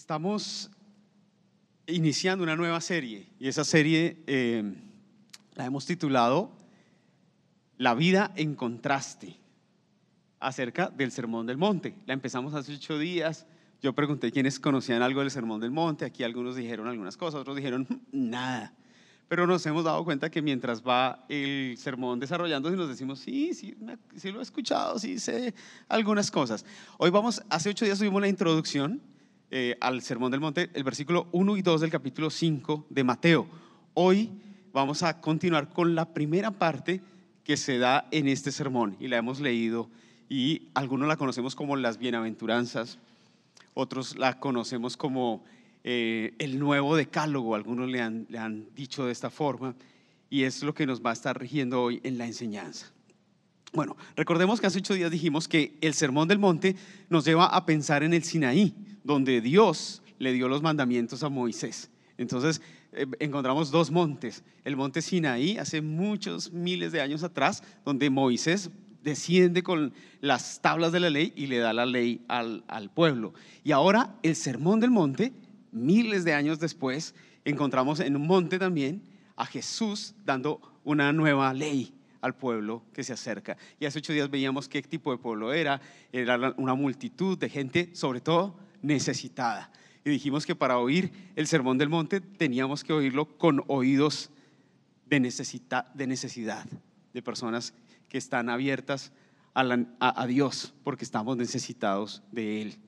Estamos iniciando una nueva serie y esa serie eh, la hemos titulado La vida en contraste acerca del Sermón del Monte. La empezamos hace ocho días. Yo pregunté quiénes conocían algo del Sermón del Monte. Aquí algunos dijeron algunas cosas, otros dijeron nada. Pero nos hemos dado cuenta que mientras va el sermón desarrollándose, nos decimos, sí, sí, sí lo he escuchado, sí sé algunas cosas. Hoy vamos, hace ocho días tuvimos la introducción eh, al Sermón del Monte, el versículo 1 y 2 del capítulo 5 de Mateo. Hoy vamos a continuar con la primera parte que se da en este sermón y la hemos leído y algunos la conocemos como las bienaventuranzas, otros la conocemos como eh, el nuevo decálogo, algunos le han, le han dicho de esta forma y es lo que nos va a estar rigiendo hoy en la enseñanza. Bueno, recordemos que hace ocho días dijimos que el Sermón del Monte nos lleva a pensar en el Sinaí, donde Dios le dio los mandamientos a Moisés. Entonces, eh, encontramos dos montes. El monte Sinaí, hace muchos miles de años atrás, donde Moisés desciende con las tablas de la ley y le da la ley al, al pueblo. Y ahora el Sermón del Monte, miles de años después, encontramos en un monte también a Jesús dando una nueva ley al pueblo que se acerca. Y hace ocho días veíamos qué tipo de pueblo era. Era una multitud de gente, sobre todo necesitada. Y dijimos que para oír el sermón del monte teníamos que oírlo con oídos de, de necesidad, de personas que están abiertas a, a Dios porque estamos necesitados de Él.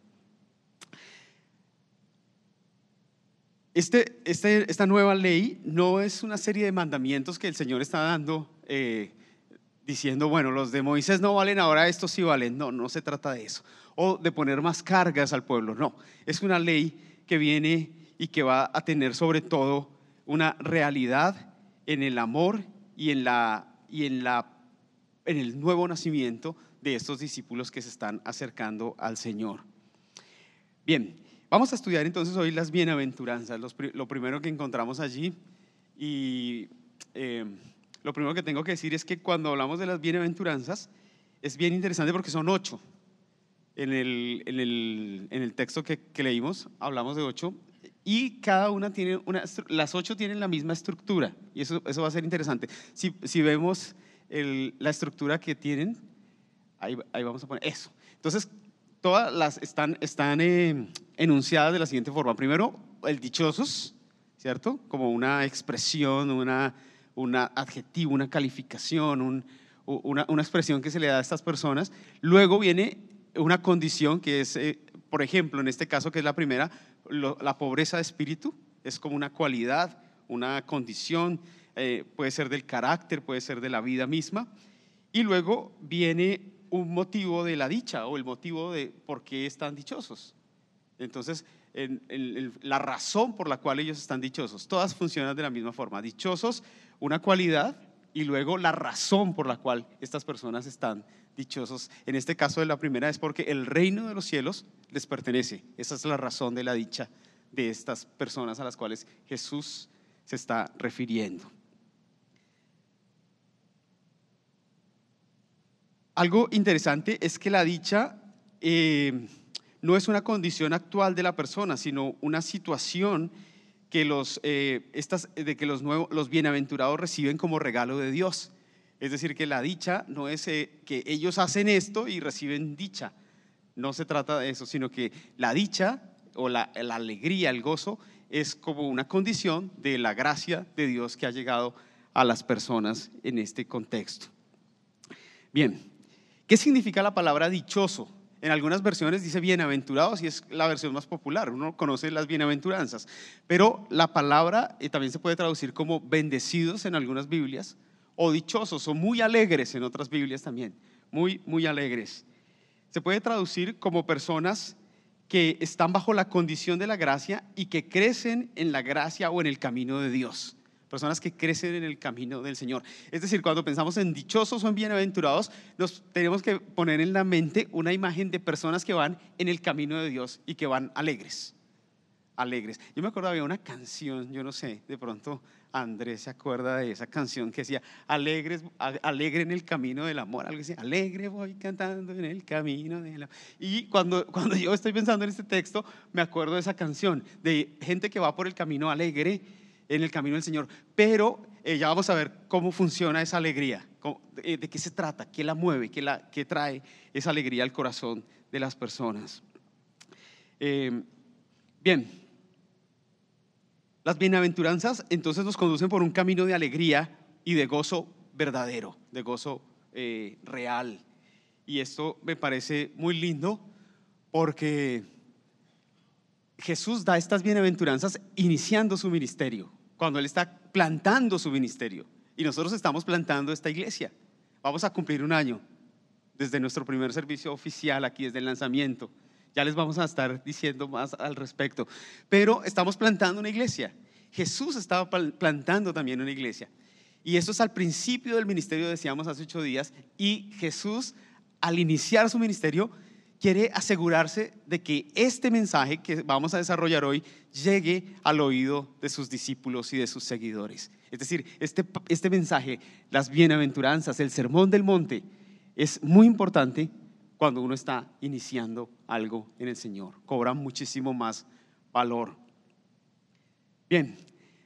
Este, este, esta nueva ley no es una serie de mandamientos que el Señor está dando eh, diciendo, bueno, los de Moisés no valen, ahora estos sí valen. No, no se trata de eso. O de poner más cargas al pueblo. No, es una ley que viene y que va a tener sobre todo una realidad en el amor y en, la, y en, la, en el nuevo nacimiento de estos discípulos que se están acercando al Señor. Bien, vamos a estudiar entonces hoy las bienaventuranzas, lo primero que encontramos allí y... Eh, lo primero que tengo que decir es que cuando hablamos de las bienaventuranzas, es bien interesante porque son ocho. En el, en el, en el texto que, que, leímos hablamos de ocho y cada una tiene una, las ocho tienen la misma estructura y eso, eso va a ser interesante. Si, si vemos el, la estructura que tienen, ahí, ahí, vamos a poner eso. Entonces, todas las están, están eh, enunciadas de la siguiente forma. Primero, el dichosos, ¿cierto? Como una expresión, una un adjetivo, una calificación, una, expresión que se le da a estas personas. Luego viene una condición que es, eh, por ejemplo, en este caso que es la primera, la pobreza de espíritu, es como una cualidad, una condición, eh, puede ser del carácter, puede ser de la vida misma. Y luego viene un motivo de la dicha o el motivo de por qué están dichosos. Entonces, la razón por la cual ellos están dichosos, todas funcionan de la misma forma. Dichosos una cualidad y luego la razón por la cual estas personas están dichosos. En este caso de la primera es porque el reino de los cielos les pertenece. Esa es la razón de la dicha de estas personas a las cuales Jesús se está refiriendo. Algo interesante es que la dicha eh, no es una condición actual de la persona, sino una situación que los, eh, estas, de que los, nuevos, los bienaventurados reciben como regalo de Dios. Es decir, que la dicha no es eh, que ellos hacen esto y reciben dicha. No se trata de eso, sino que la dicha o la, la alegría, el gozo, es como una condición de la gracia de Dios que ha llegado a las personas en este contexto. Bien, ¿qué significa la palabra dichoso? En algunas versiones dice bienaventurados y es la versión más popular. Uno conoce las bienaventuranzas. Pero la palabra eh, también se puede traducir como bendecidos en algunas Biblias o dichosos o muy alegres en otras Biblias también. Muy, muy alegres. Se puede traducir como personas que están bajo la condición de la gracia y que crecen en la gracia o en el camino de Dios personas que crecen en el camino del Señor. Es decir, cuando pensamos en dichosos o en bienaventurados, nos tenemos que poner en la mente una imagen de personas que van en el camino de Dios y que van alegres. alegres. Yo me acuerdo había una canción, yo no sé, de pronto Andrés se acuerda de esa canción que decía, alegres, alegre en el camino del amor, algo así, alegre voy cantando en el camino del amor. Y cuando, cuando yo estoy pensando en este texto, me acuerdo de esa canción, de gente que va por el camino alegre, en el camino del Señor. Pero eh, ya vamos a ver cómo funciona esa alegría, de, qué se trata, qué la mueve, qué, la, qué trae esa alegría al corazón de las personas. Eh, bien, las bienaventuranzas entonces nos conducen por un camino de alegría y de gozo verdadero, de gozo eh, real. Y esto me parece muy lindo porque Jesús da estas bienaventuranzas iniciando su ministerio, cuando Él está plantando su ministerio. Y nosotros estamos plantando esta iglesia. Vamos a cumplir un año desde nuestro primer servicio oficial aquí, desde el lanzamiento. Ya les vamos a estar diciendo más al respecto. Pero estamos plantando una iglesia. Jesús estaba plantando también una iglesia. Y eso es al principio del ministerio, decíamos hace ocho días. Y Jesús, al iniciar su ministerio, quiere asegurarse de que este mensaje que vamos a desarrollar hoy llegue al oído de sus discípulos y de sus seguidores. Es decir, este, este mensaje, las bienaventuranzas, el sermón del monte, es muy importante cuando uno está iniciando algo en el Señor. Cobra muchísimo más valor. Bien,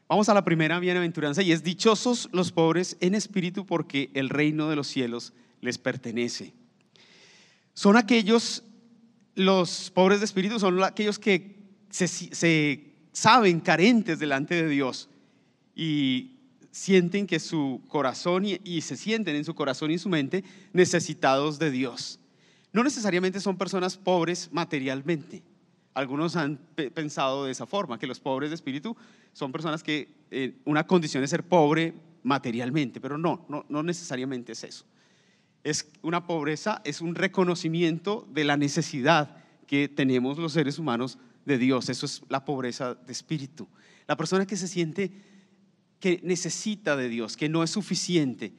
vamos a la primera bienaventuranza y es dichosos los pobres en espíritu porque el reino de los cielos les pertenece. Son aquellos, los pobres de espíritu son aquellos que se, saben carentes delante de Dios y sienten que su corazón y, se sienten en su corazón y en su mente necesitados de Dios no necesariamente son personas pobres materialmente. Algunos han pensado de esa forma, que los pobres de espíritu son personas que eh, una condición es ser pobre materialmente, pero no, no, no necesariamente es eso. Es una pobreza, es un reconocimiento de la necesidad que tenemos los seres humanos de Dios. Eso es la pobreza de espíritu. La persona que se siente que necesita de Dios, que no es suficiente,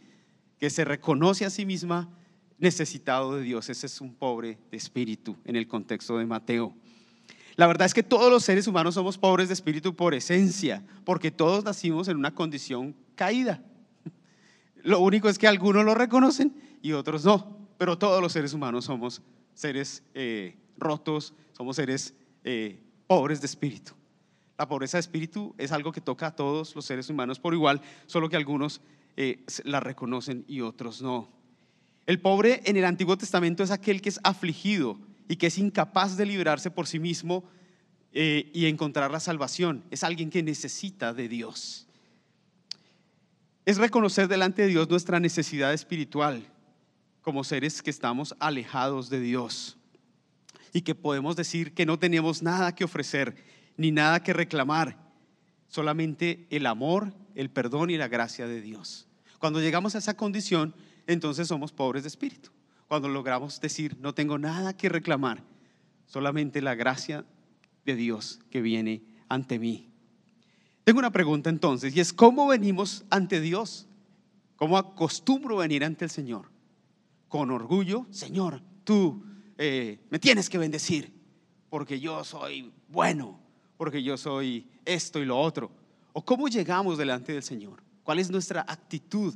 que se reconoce a sí misma necesitado de Dios. Ese es un pobre de espíritu en el contexto de Mateo. La verdad es que todos los seres humanos somos pobres de espíritu por esencia, porque todos nacimos en una condición caída. Lo único es que algunos lo reconocen y otros no, pero todos los seres humanos somos seres eh, rotos, somos seres eh, pobres de espíritu. La pobreza de espíritu es algo que toca a todos los seres humanos por igual, solo que algunos eh, la reconocen y otros no. El pobre en el Antiguo Testamento es aquel que es afligido y que es incapaz de liberarse por sí mismo y encontrar la salvación. Es alguien que necesita de Dios. Es reconocer delante de Dios nuestra necesidad espiritual como seres que estamos alejados de Dios y que podemos decir que no tenemos nada que ofrecer ni nada que reclamar, solamente el amor, el perdón y la gracia de Dios. Cuando llegamos a esa condición, entonces somos pobres de espíritu. Cuando logramos decir, no tengo nada que reclamar, solamente la gracia de Dios que viene ante mí. Tengo una pregunta entonces, y es, ¿cómo venimos ante Dios? ¿Cómo acostumbro venir ante el Señor? Con orgullo, Señor, tú eh, me tienes que bendecir, porque yo soy bueno, porque yo soy esto y lo otro. ¿O cómo llegamos delante del Señor? ¿Cuál es nuestra actitud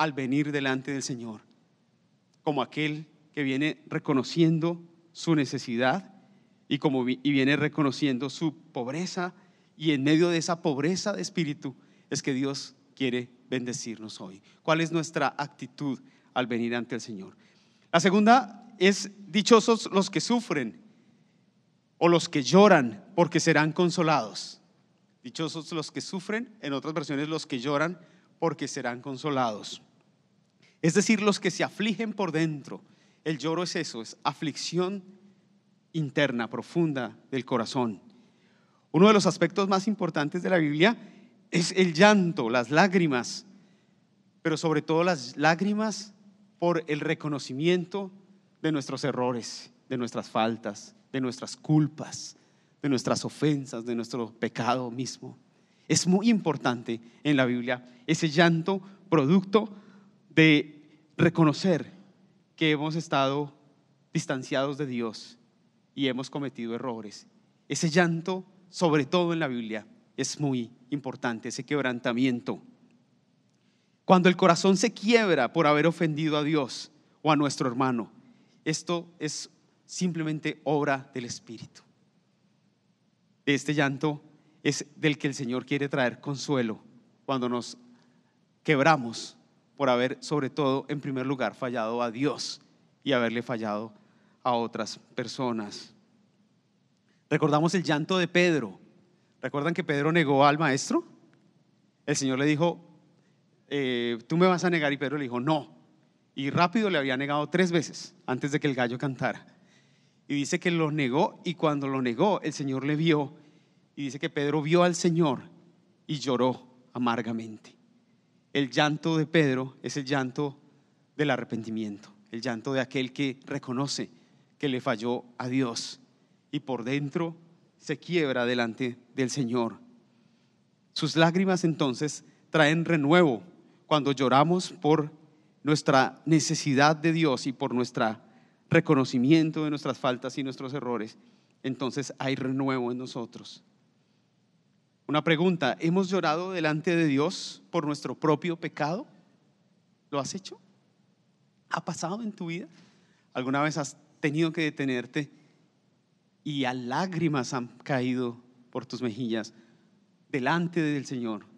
al venir delante del Señor, como aquel que viene reconociendo su necesidad y, como, y viene reconociendo su pobreza y en medio de esa pobreza de espíritu es que Dios quiere bendecirnos hoy. ¿Cuál es nuestra actitud al venir ante el Señor? La segunda es dichosos los que sufren o los que lloran porque serán consolados. Dichosos los que sufren, en otras versiones los que lloran porque serán consolados. Es decir, los que se afligen por dentro. El lloro es eso, es aflicción interna, profunda del corazón. Uno de los aspectos más importantes de la Biblia es el llanto, las lágrimas, pero sobre todo las lágrimas por el reconocimiento de nuestros errores, de nuestras faltas, de nuestras culpas, de nuestras ofensas, de nuestro pecado mismo. Es muy importante en la Biblia ese llanto producto de reconocer que hemos estado distanciados de Dios y hemos cometido errores. Ese llanto sobre todo en la Biblia, es muy importante, ese quebrantamiento. Cuando el corazón se quiebra por haber ofendido a Dios o a nuestro hermano, esto es simplemente obra del Espíritu. Este llanto es del que el Señor quiere traer consuelo cuando nos quebramos por haber, sobre todo, en primer lugar, fallado a Dios y haberle fallado a otras personas. Recordamos el llanto de Pedro. ¿Recuerdan que Pedro negó al maestro? El Señor le dijo, eh, tú me vas a negar y Pedro le dijo, no. Y rápido le había negado tres veces antes de que el gallo cantara. Y dice que lo negó y cuando lo negó el Señor le vio y dice que Pedro vio al Señor y lloró amargamente. El llanto de Pedro es el llanto del arrepentimiento, el llanto de aquel que reconoce que le falló a Dios y por dentro se quiebra delante del Señor. Sus lágrimas entonces traen renuevo cuando lloramos por nuestra necesidad de Dios y por nuestro reconocimiento de nuestras faltas y nuestros errores, entonces hay renuevo en nosotros. Una pregunta, ¿hemos llorado delante de Dios por nuestro propio pecado? ¿Lo has hecho? ¿Ha pasado en tu vida? ¿Alguna vez has tenido que detenerte y a lágrimas han caído por tus mejillas delante del Señor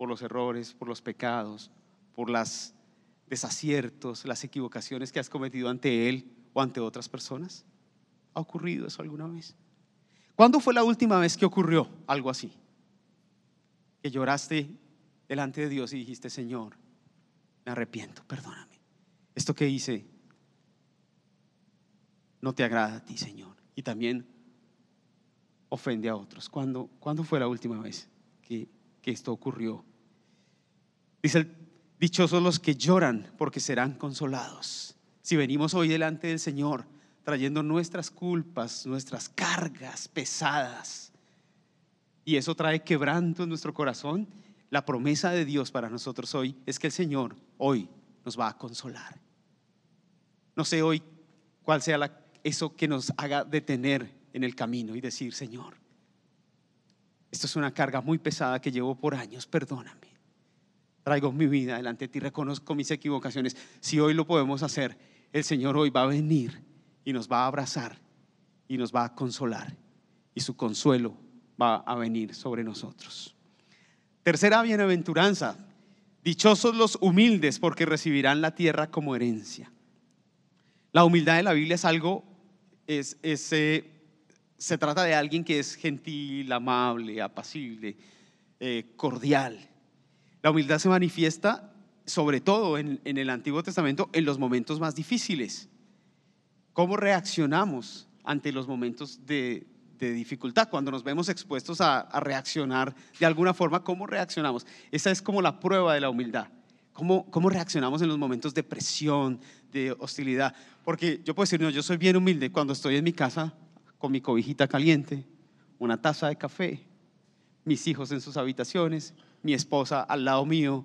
por los errores, por los pecados, por los desaciertos, las equivocaciones que has cometido ante Él o ante otras personas? ¿Ha ocurrido eso alguna vez? ¿Cuándo fue la última vez que ocurrió algo así? que lloraste delante de Dios y dijiste, Señor, me arrepiento, perdóname. Esto que hice no te agrada a ti, Señor. Y también ofende a otros. ¿Cuándo, ¿cuándo fue la última vez que, que esto ocurrió? Dice, dichosos los que lloran porque serán consolados. Si venimos hoy delante del Señor trayendo nuestras culpas, nuestras cargas pesadas, y eso trae quebranto en nuestro corazón, la promesa de Dios para nosotros hoy es que el Señor hoy nos va a consolar. No sé hoy cuál sea eso que nos haga detener en el camino y decir, Señor, esto es una carga muy pesada que llevo por años, perdóname. Traigo mi vida delante de ti, reconozco mis equivocaciones. Si hoy lo podemos hacer, el Señor hoy va a venir y nos va a abrazar y nos va a consolar. Y su consuelo va a venir sobre nosotros. Tercera bienaventuranza. Dichosos los humildes porque recibirán la tierra como herencia. La humildad de la Biblia es algo, es, eh, se trata de alguien que es gentil, amable, apacible, eh, cordial. La humildad se manifiesta sobre todo en, en el Antiguo Testamento en los momentos más difíciles. ¿Cómo reaccionamos ante los momentos de, de dificultad, cuando nos vemos expuestos a, reaccionar de alguna forma, ¿cómo reaccionamos? Esa es como la prueba de la humildad. ¿Cómo, ¿Cómo reaccionamos en los momentos de presión, de hostilidad? Porque yo puedo decir, no, yo soy bien humilde cuando estoy en mi casa con mi cobijita caliente, una taza de café, mis hijos en sus habitaciones, mi esposa al lado mío,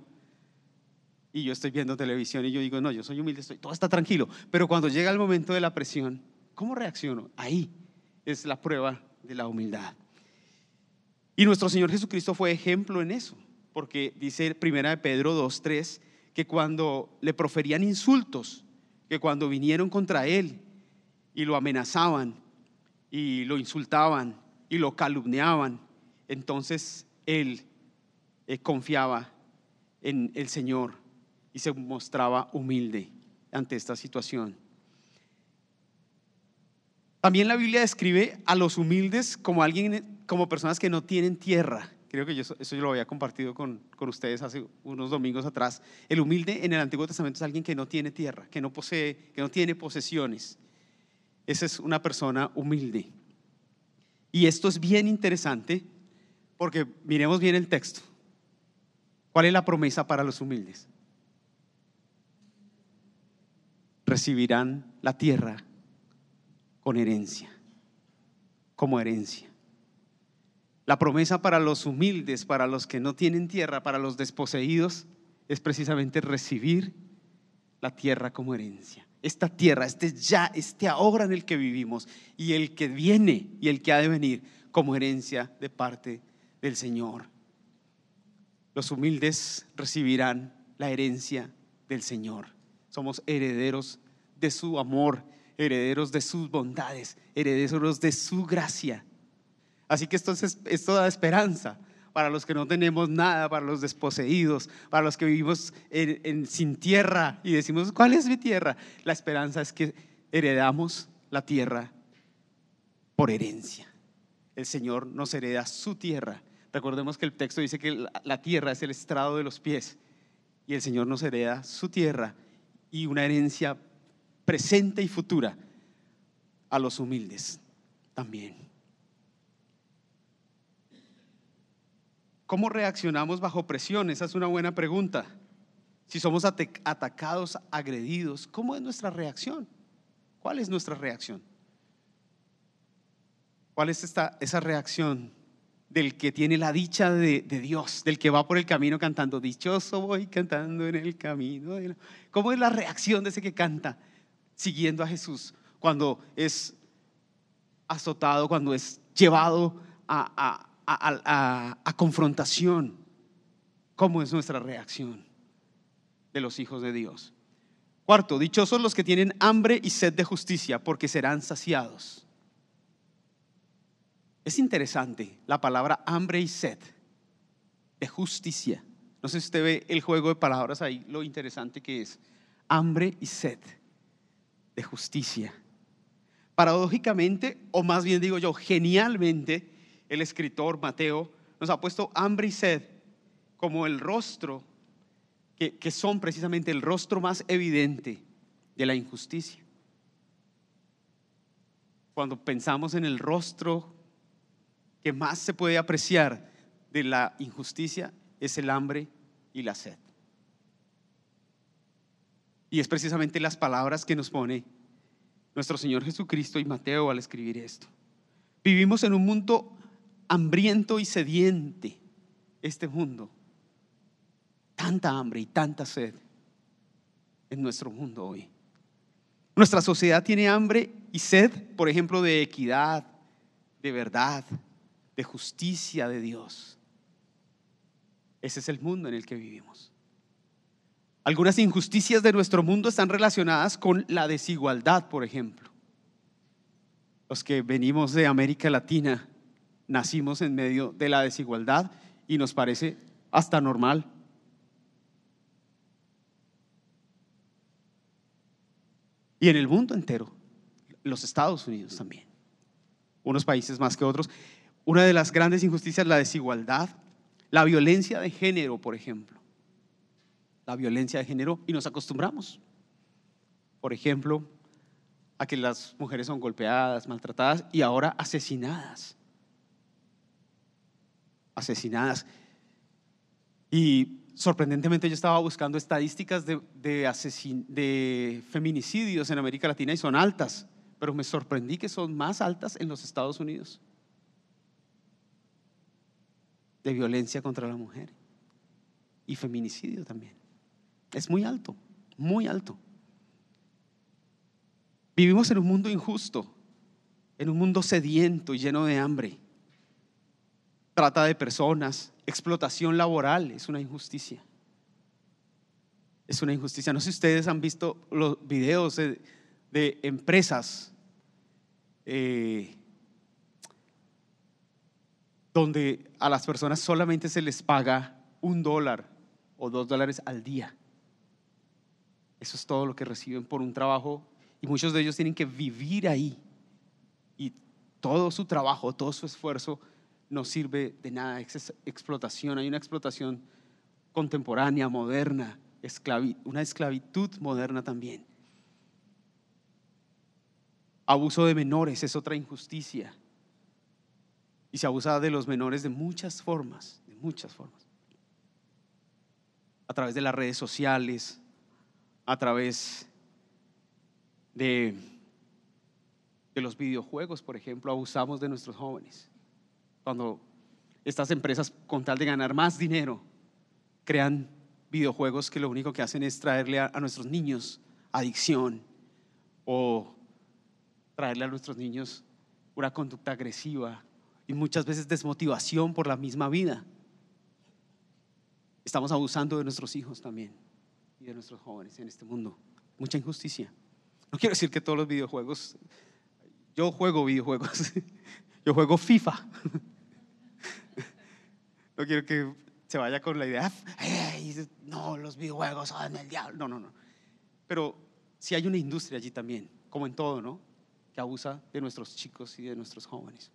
y yo estoy viendo televisión y yo digo, no, yo soy humilde, estoy, todo está tranquilo. Pero cuando llega el momento de la presión, ¿cómo reacciono? Ahí es la prueba de la humildad. Y nuestro Señor Jesucristo fue ejemplo en eso, porque dice primera de Pedro 2:3 que cuando le proferían insultos, que cuando vinieron contra él y lo amenazaban y lo insultaban y lo calumniaban, entonces él eh, confiaba en el Señor y se mostraba humilde ante esta situación. También la Biblia describe a los humildes como alguien, como personas que no tienen tierra. Creo que eso yo lo había compartido con, con, ustedes hace unos domingos atrás. El humilde en el Antiguo Testamento es alguien que no tiene tierra, que no posee, que no tiene posesiones. Esa es una persona humilde. Y esto es bien interesante porque miremos bien el texto. ¿Cuál es la promesa para los humildes? Recibirán la tierra con herencia, como herencia. La promesa para los humildes, para los que no tienen tierra, para los desposeídos, es precisamente recibir la tierra como herencia. Esta tierra, este ya, este ahora en el que vivimos y el que viene y el que ha de venir como herencia de parte del Señor. Los humildes recibirán la herencia del Señor. Somos herederos de su amor, herederos de sus bondades, herederos de su gracia. Así que esto, es, esto da esperanza para los que no tenemos nada, para los desposeídos, para los que vivimos en, sin tierra y decimos, ¿cuál es mi tierra? La esperanza es que heredamos la tierra por herencia. El Señor nos hereda su tierra. Recordemos que el texto dice que la tierra es el estrado de los pies y el Señor nos hereda su tierra y una herencia presente y futura a los humildes también. ¿Cómo reaccionamos bajo presión? Esa es una buena pregunta. Si somos atacados, agredidos, ¿cómo es nuestra reacción? ¿Cuál es nuestra reacción? ¿Cuál es esta, esa reacción del que tiene la dicha de, Dios, del que va por el camino cantando, dichoso voy cantando en el camino? ¿Cómo es la reacción de ese que canta siguiendo a Jesús cuando es azotado, cuando es llevado a a, confrontación, ¿cómo es nuestra reacción de los hijos de Dios? Cuarto, dichosos los que tienen hambre y sed de justicia, porque serán saciados. Es interesante la palabra hambre y sed de justicia. No sé si usted ve el juego de palabras ahí, lo interesante que es. Hambre y sed de justicia. Paradójicamente, o más bien digo yo, genialmente, el escritor Mateo nos ha puesto hambre y sed como el rostro, que, que son precisamente el rostro más evidente de la injusticia. Cuando pensamos en el rostro que más se puede apreciar de la injusticia, es el hambre y la sed. Y es precisamente las palabras que nos pone nuestro Señor Jesucristo y Mateo al escribir esto. Vivimos en un mundo hambriento y sediente este mundo. Tanta hambre y tanta sed en nuestro mundo hoy. Nuestra sociedad tiene hambre y sed, por ejemplo, de equidad, de verdad, de justicia de Dios. Ese es el mundo en el que vivimos. Algunas injusticias de nuestro mundo están relacionadas con la desigualdad, por ejemplo. Los que venimos de América Latina nacimos en medio de la desigualdad y nos parece hasta normal. Y en el mundo entero, los Estados Unidos también, unos países más que otros, una de las grandes injusticias es la desigualdad, la violencia de género, por ejemplo. La violencia de género y nos acostumbramos. Por ejemplo, a que las mujeres son golpeadas, maltratadas y ahora asesinadas asesinadas. Y sorprendentemente yo estaba buscando estadísticas de, de, feminicidios en América Latina y son altas, pero me sorprendí que son más altas en los Estados Unidos de violencia contra la mujer y feminicidio también. Es muy alto, muy alto. Vivimos en un mundo injusto, en un mundo sediento y lleno de hambre trata de personas, explotación laboral, es una injusticia. Es una injusticia. No sé si ustedes han visto los videos de, empresas eh, donde a las personas solamente se les paga un dólar o dos dólares al día. Eso es todo lo que reciben por un trabajo y muchos de ellos tienen que vivir ahí y todo su trabajo, todo su esfuerzo no sirve de nada, es explotación, hay una explotación contemporánea, moderna, una esclavitud moderna también. Abuso de menores es otra injusticia. Y se abusa de los menores de muchas formas, de muchas formas. A través de las redes sociales, a través de, los videojuegos, por ejemplo, abusamos de nuestros jóvenes cuando estas empresas, con tal de ganar más dinero, crean videojuegos que lo único que hacen es traerle a, nuestros niños adicción o traerle a nuestros niños una conducta agresiva y muchas veces desmotivación por la misma vida. Estamos abusando de nuestros hijos también y de nuestros jóvenes en este mundo. Mucha injusticia. No quiero decir que todos los videojuegos, yo juego videojuegos, yo juego FIFA. No quiero que se vaya con la idea, no, los videojuegos son el diablo. No, no, no. Pero si hay una industria allí también, como en todo, ¿no? Que abusa de nuestros chicos y de nuestros jóvenes.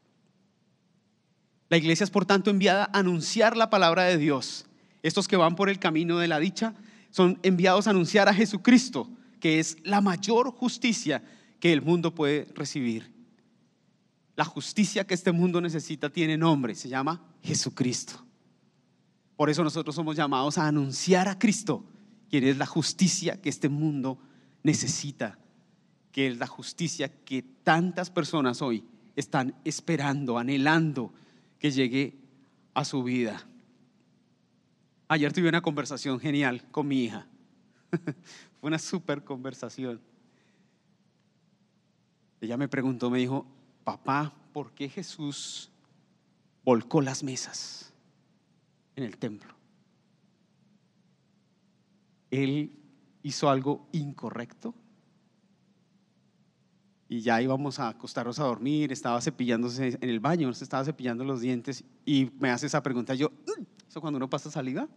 La iglesia es por tanto enviada a anunciar la palabra de Dios. Estos que van por el camino de la dicha son enviados a anunciar a Jesucristo, que es la mayor justicia que el mundo puede recibir. La justicia que este mundo necesita tiene nombre, se llama Jesucristo. Por eso nosotros somos llamados a anunciar a Cristo, quien es la justicia que este mundo necesita, que es la justicia que tantas personas hoy están esperando, anhelando que llegue a su vida. Ayer tuve una conversación genial con mi hija. Fue una súper conversación. Ella me preguntó, me dijo, papá, ¿por qué Jesús volcó las mesas en el templo? Él hizo algo incorrecto y ya íbamos a acostarnos a dormir, estaba cepillándose en el baño, se estaba cepillando los dientes y me hace esa pregunta. Yo, mm", ¿eso cuando uno pasa saliva?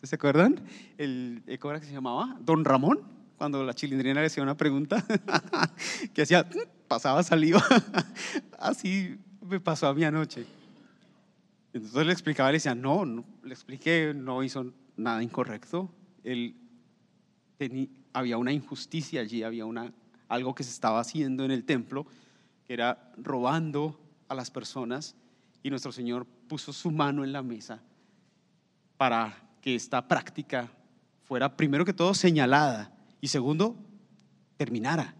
¿Se acuerdan? El, ¿Cómo era que se llamaba? Don Ramón, cuando la chilindrina le hacía una pregunta, que hacía, mm", pasaba saliva. Así me pasó a mí anoche. Entonces le explicaba, le decía, no, no le expliqué, no hizo nada incorrecto. Él tenía, había una injusticia allí, había una algo que se estaba haciendo en el templo, que era robando a las personas, y nuestro Señor puso su mano en la mesa para que esta práctica fuera, primero que todo, señalada, y segundo, terminara.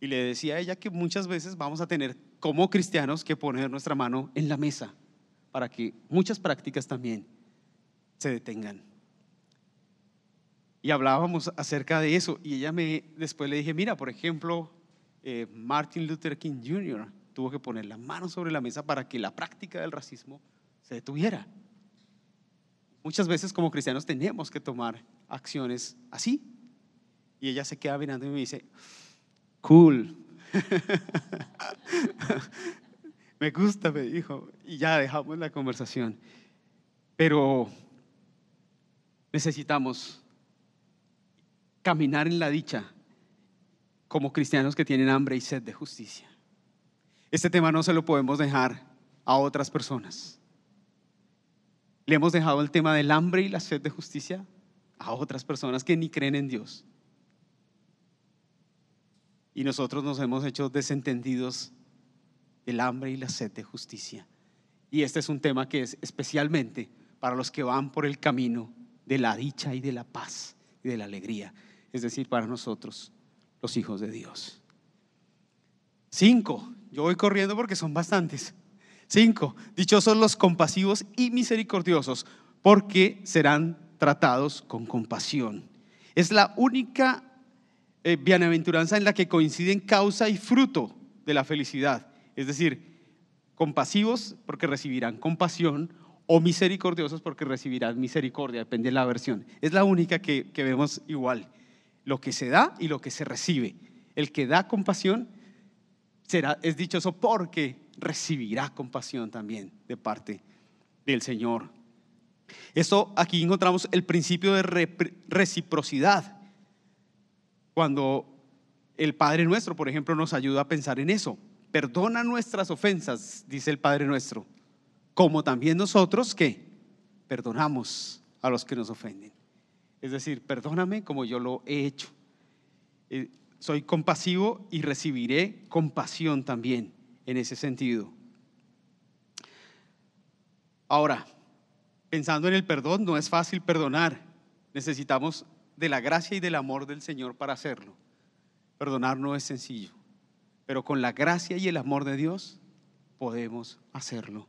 Y le decía a ella que muchas veces vamos a tener como cristianos que poner nuestra mano en la mesa para que muchas prácticas también se detengan y hablábamos acerca de eso. Y ella me, después le dije, mira, por ejemplo, eh, Martin Luther King Jr. tuvo que poner la mano sobre la mesa para que la práctica del racismo se detuviera. Muchas veces como cristianos tenemos que tomar acciones así. Y ella se queda mirando y me dice, cool. me gusta, me dijo. Y ya dejamos la conversación. Pero necesitamos caminar en la dicha como cristianos que tienen hambre y sed de justicia. Este tema no se lo podemos dejar a otras personas. Le hemos dejado el tema del hambre y la sed de justicia a otras personas que ni creen en Dios. Y nosotros nos hemos hecho desentendidos del hambre y la sed de justicia. Y este es un tema que es especialmente para los que van por el camino de la dicha y de la paz y de la alegría es decir, para nosotros, los hijos de Dios. Cinco, yo voy corriendo porque son bastantes. Cinco, dichosos los compasivos y misericordiosos, porque serán tratados con compasión. Es la única eh, bienaventuranza en la que coinciden causa y fruto de la felicidad. Es decir, compasivos porque recibirán compasión o misericordiosos porque recibirán misericordia, depende de la versión. Es la única que, que vemos igual lo que se da y lo que se recibe. El que da compasión será, es dichoso porque recibirá compasión también de parte del Señor. Esto aquí encontramos el principio de reciprocidad. Cuando el Padre nuestro, por ejemplo, nos ayuda a pensar en eso. Perdona nuestras ofensas, dice el Padre nuestro, como también nosotros que perdonamos a los que nos ofenden. Es decir, perdóname como yo lo he hecho. Eh, soy compasivo y recibiré compasión también en ese sentido. Ahora, pensando en el perdón, no es fácil perdonar. Necesitamos de la gracia y del amor del Señor para hacerlo. Perdonar no es sencillo, pero con la gracia y el amor de Dios podemos hacerlo.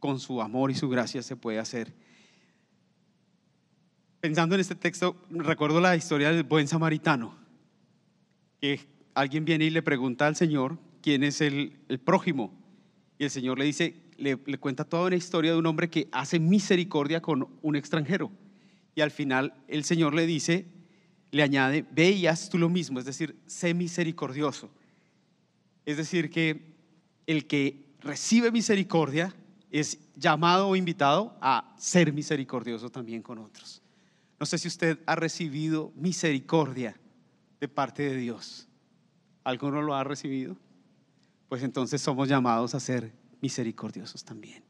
Con su amor y su gracia se puede hacer pensando en este texto, recuerdo la historia del buen samaritano, que alguien viene y le pregunta al Señor quién es el, prójimo. Y el Señor le dice, le, cuenta toda una historia de un hombre que hace misericordia con un extranjero. Y al final el Señor le dice, le añade, ve y haz tú lo mismo, es decir, sé misericordioso. Es decir, que el que recibe misericordia es llamado o invitado a ser misericordioso también con otros. No sé si usted ha recibido misericordia de parte de Dios. ¿Alguno lo ha recibido? Pues entonces somos llamados a ser misericordiosos también.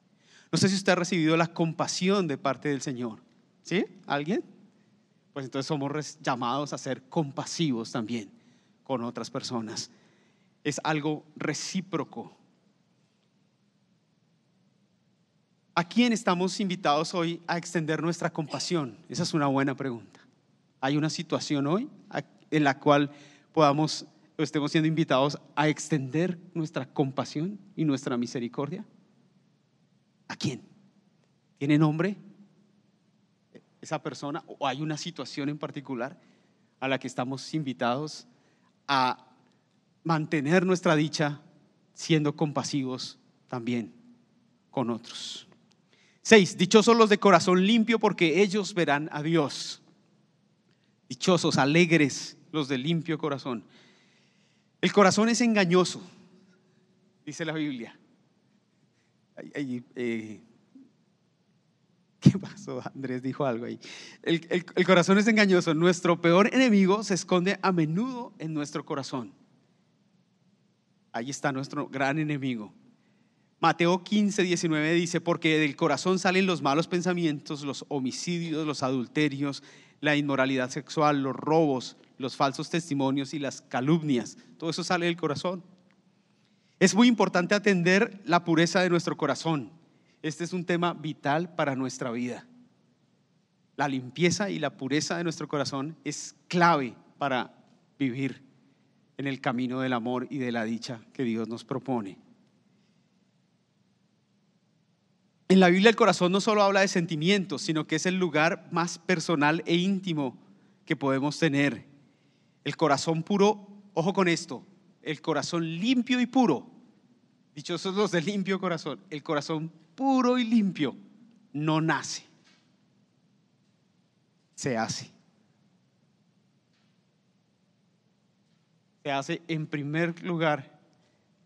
No sé si usted ha recibido la compasión de parte del Señor. ¿Sí? ¿Alguien? Pues entonces somos llamados a ser compasivos también con otras personas. Es algo recíproco. ¿A quién estamos invitados hoy a extender nuestra compasión? Esa es una buena pregunta. ¿Hay una situación hoy en la cual podamos o estemos siendo invitados a extender nuestra compasión y nuestra misericordia? ¿A quién? ¿Tiene nombre esa persona o hay una situación en particular a la que estamos invitados a mantener nuestra dicha siendo compasivos también con otros? Seis, dichosos los de corazón limpio porque ellos verán a Dios. Dichosos, alegres los de limpio corazón. El corazón es engañoso, dice la Biblia. Eh, ¿Qué pasó? Andrés dijo algo ahí. el corazón es engañoso. Nuestro peor enemigo se esconde a menudo en nuestro corazón. Ahí está nuestro gran enemigo. Mateo 15, 19 dice, porque del corazón salen los malos pensamientos, los homicidios, los adulterios, la inmoralidad sexual, los robos, los falsos testimonios y las calumnias. Todo eso sale del corazón. Es muy importante atender la pureza de nuestro corazón. Este es un tema vital para nuestra vida. La limpieza y la pureza de nuestro corazón es clave para vivir en el camino del amor y de la dicha que Dios nos propone. En la Biblia el corazón no solo habla de sentimientos, sino que es el lugar más personal e íntimo que podemos tener. El corazón puro, ojo con esto, el corazón limpio y puro. Dichosos los de limpio corazón. El corazón puro y limpio no nace, se hace. Se hace en primer lugar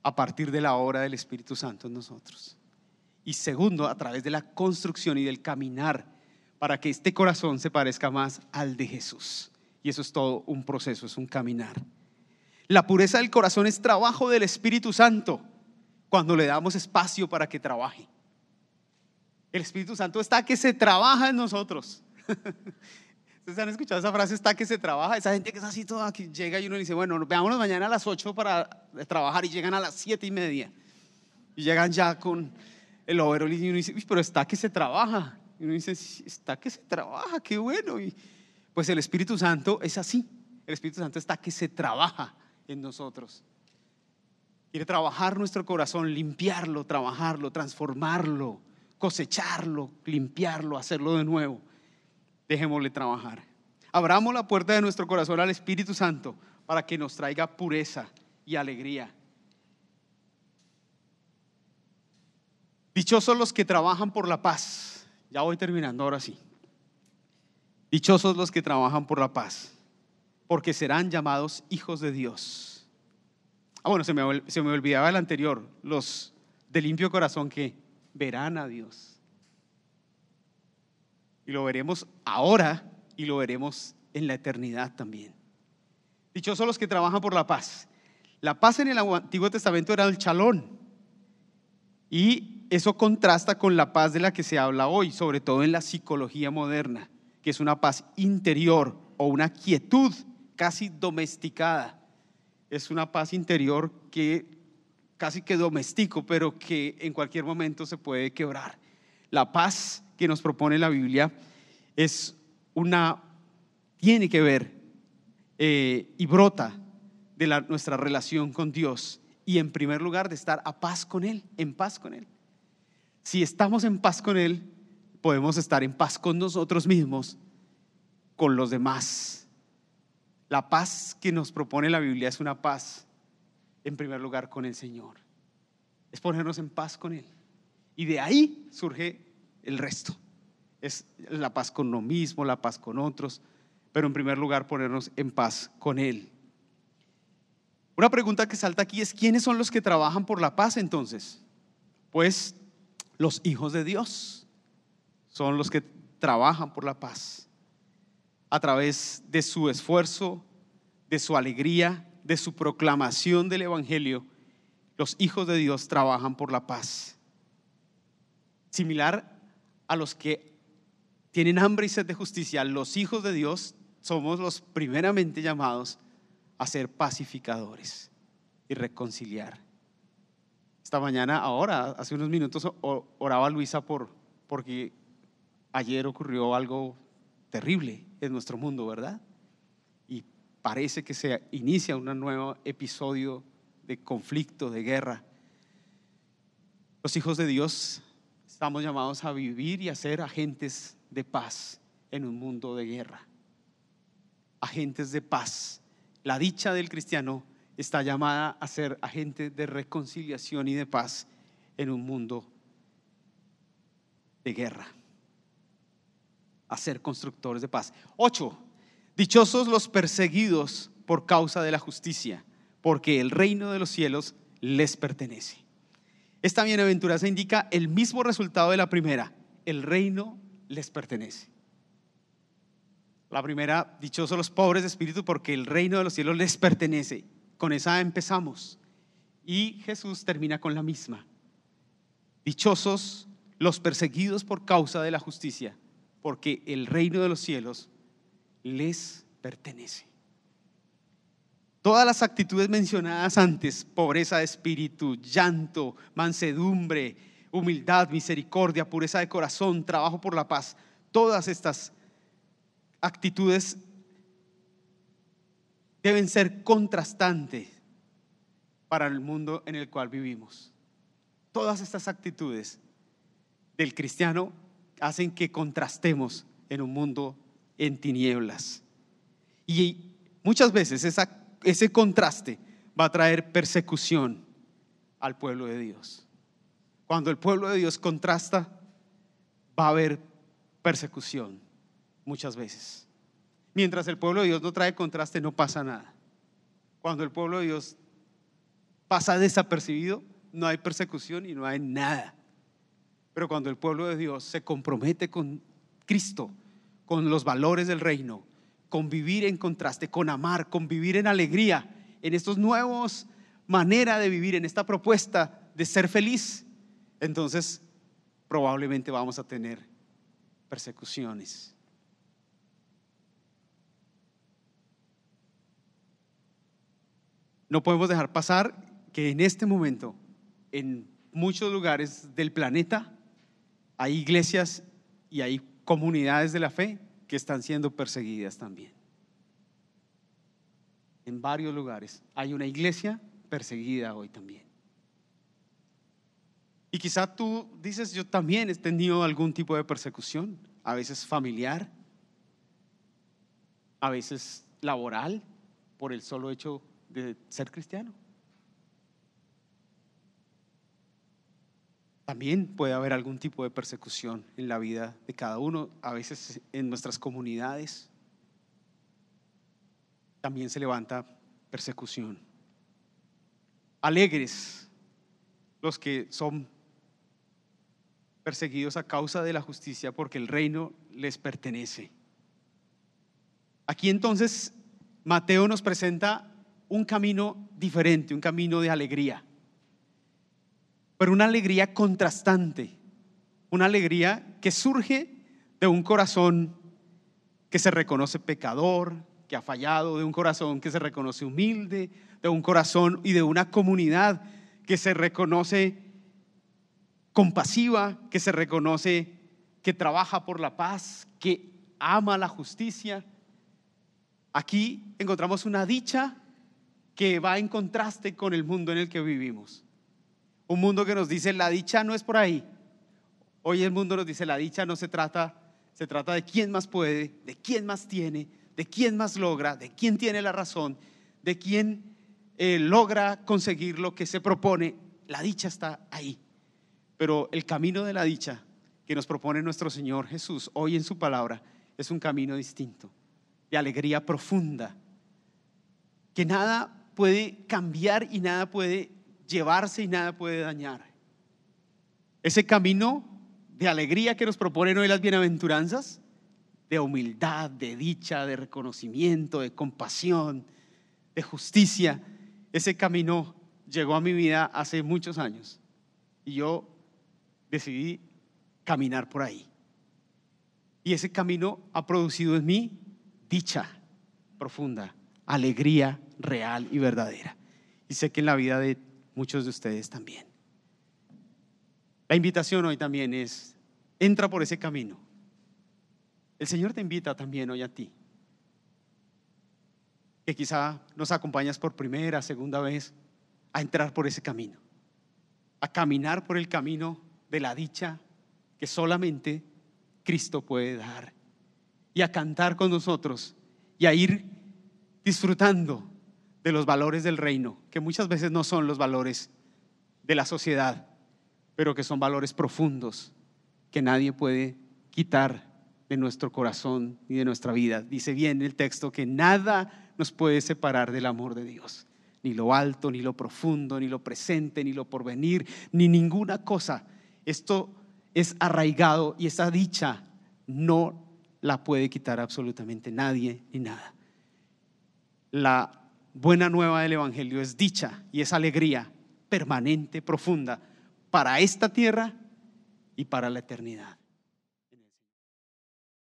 a partir de la obra del Espíritu Santo en nosotros y segundo, a través de la construcción y del caminar para que este corazón se parezca más al de Jesús. Y eso es todo un proceso, es un caminar. La pureza del corazón es trabajo del Espíritu Santo cuando le damos espacio para que trabaje. El Espíritu Santo está que se trabaja en nosotros. Ustedes han escuchado esa frase, está que se trabaja. Esa gente que es así toda, que llega y uno dice, bueno, veámonos mañana a las 8 para trabajar y llegan a las 7 y media. Y llegan ya con el overall y uno dice, pero está que se trabaja. Y uno dice, está que se trabaja, qué bueno. Y pues el Espíritu Santo es así. El Espíritu Santo está que se trabaja en nosotros. Quiere trabajar nuestro corazón, limpiarlo, trabajarlo, transformarlo, cosecharlo, limpiarlo, hacerlo de nuevo. Dejémosle trabajar. Abramos la puerta de nuestro corazón al Espíritu Santo para que nos traiga pureza y alegría Dichosos los que trabajan por la paz. Ya voy terminando ahora sí. Dichosos los que trabajan por la paz, porque serán llamados hijos de Dios. Ah, bueno, se me, se me olvidaba el anterior, los de limpio corazón que verán a Dios. Y lo veremos ahora y lo veremos en la eternidad también. Dichosos los que trabajan por la paz. La paz en el Antiguo Testamento era el chalón. Y eso contrasta con la paz de la que se habla hoy, sobre todo en la psicología moderna, que es una paz interior o una quietud casi domesticada. Es una paz interior que casi que domestico, pero que en cualquier momento se puede quebrar. La paz que nos propone la Biblia es una, tiene que ver eh, y brota de la, nuestra relación con Dios y en primer lugar de estar a paz con Él, en paz con Él. Si estamos en paz con Él, podemos estar en paz con nosotros mismos, con los demás. La paz que nos propone la Biblia es una paz, en primer lugar, con el Señor. es ponernos en paz con Él. Y de ahí surge el resto. Es la paz con uno mismo, la paz con otros, pero en primer lugar ponernos en paz con Él. Una pregunta que salta aquí es, ¿quiénes son los que trabajan por la paz entonces? Pues los hijos de Dios son los que trabajan por la paz a través de su esfuerzo, de su alegría, de su proclamación del Evangelio. Los hijos de Dios trabajan por la paz. Similar a los que tienen hambre y sed de justicia, los hijos de Dios somos los primeramente llamados a ser pacificadores y reconciliar. Esta mañana, ahora, hace unos minutos, oraba Luisa por, porque ayer ocurrió algo terrible en nuestro mundo, ¿verdad? Y parece que se inicia un nuevo episodio de conflicto, de guerra. Los hijos de Dios estamos llamados a vivir y a ser agentes de paz en un mundo de guerra. Agentes de paz. La dicha del cristiano está llamada a ser agente de reconciliación y de paz en un mundo de guerra a ser constructores de paz. Ocho, dichosos los perseguidos por causa de la justicia, porque el reino de los cielos les pertenece. Esta bienaventuranza indica el mismo resultado de la primera, el reino les pertenece. La primera, dichosos los pobres de espíritu, porque el reino de los cielos les pertenece. Con esa empezamos. Y Jesús termina con la misma. Dichosos los perseguidos por causa de la justicia, porque el reino de los cielos les pertenece. Todas las actitudes mencionadas antes, pobreza de espíritu, llanto, mansedumbre, humildad, misericordia, pureza de corazón, trabajo por la paz, todas estas actitudes deben ser contrastantes para el mundo en el cual vivimos. Todas estas actitudes del cristiano hacen que contrastemos en un mundo en tinieblas. Y muchas veces ese contraste va a traer persecución al pueblo de Dios. Cuando el pueblo de Dios contrasta, va a haber persecución muchas veces. Mientras el pueblo de Dios no trae contraste, no pasa nada. Cuando el pueblo de Dios pasa desapercibido, no hay persecución y no hay nada. Pero cuando el pueblo de Dios se compromete con Cristo, con los valores del reino, con vivir en contraste, con amar, con vivir en alegría, en estos nuevos manera de vivir, en esta propuesta de ser feliz, entonces probablemente vamos a tener persecuciones. No podemos dejar pasar que en este momento, en muchos lugares del planeta, hay iglesias y hay comunidades de la fe que están siendo perseguidas también. En varios lugares hay una iglesia perseguida hoy también. Y quizá tú dices, yo también he tenido algún tipo de persecución, a veces familiar, a veces laboral, por el solo hecho de ser cristiano. También puede haber algún tipo de persecución en la vida de cada uno, a veces en nuestras comunidades. También se levanta persecución. Alegres los que son perseguidos a causa de la justicia porque el reino les pertenece. Aquí entonces Mateo nos presenta un camino diferente, un camino de alegría pero una alegría contrastante, una alegría que surge de un corazón que se reconoce pecador, que ha fallado, de un corazón que se reconoce humilde, de un corazón y de una comunidad que se reconoce compasiva, que se reconoce que trabaja por la paz, que ama la justicia. Aquí encontramos una dicha que va en contraste con el mundo en el que vivimos. Un mundo que nos dice, la dicha no es por ahí. Hoy el mundo nos dice, la dicha no se trata, se trata de quién más puede, de quién más tiene, de quién más logra, de quién tiene la razón, de quién eh, logra conseguir lo que se propone. la dicha está ahí. Pero el camino de la dicha que nos propone nuestro Señor Jesús hoy en su palabra es un camino distinto, de alegría profunda, que nada puede cambiar y nada puede llevarse y nada puede dañar. Ese camino de alegría que nos proponen hoy las bienaventuranzas, de humildad, de dicha, de reconocimiento, de compasión, de justicia, ese camino llegó a mi vida hace muchos años y yo decidí caminar por ahí. Y ese camino ha producido en mí dicha profunda, alegría real y verdadera. Y sé que en la vida de muchos de ustedes también. La invitación hoy también es, entra por ese camino. El Señor te invita también hoy a ti. Que quizá nos acompañas por primera, segunda vez a entrar por ese camino. A caminar por el camino de la dicha que solamente Cristo puede dar. Y a cantar con nosotros y a ir disfrutando de los valores del reino, que muchas veces no son los valores de la sociedad, pero que son valores profundos que nadie puede quitar de nuestro corazón y de nuestra vida. Dice bien el texto que nada nos puede separar del amor de Dios, ni lo alto, ni lo profundo, ni lo presente, ni lo porvenir, ni ninguna cosa. Esto es arraigado y esa dicha no la puede quitar absolutamente nadie ni nada. La buena nueva del Evangelio es dicha y es alegría permanente, profunda, para esta tierra y para la eternidad.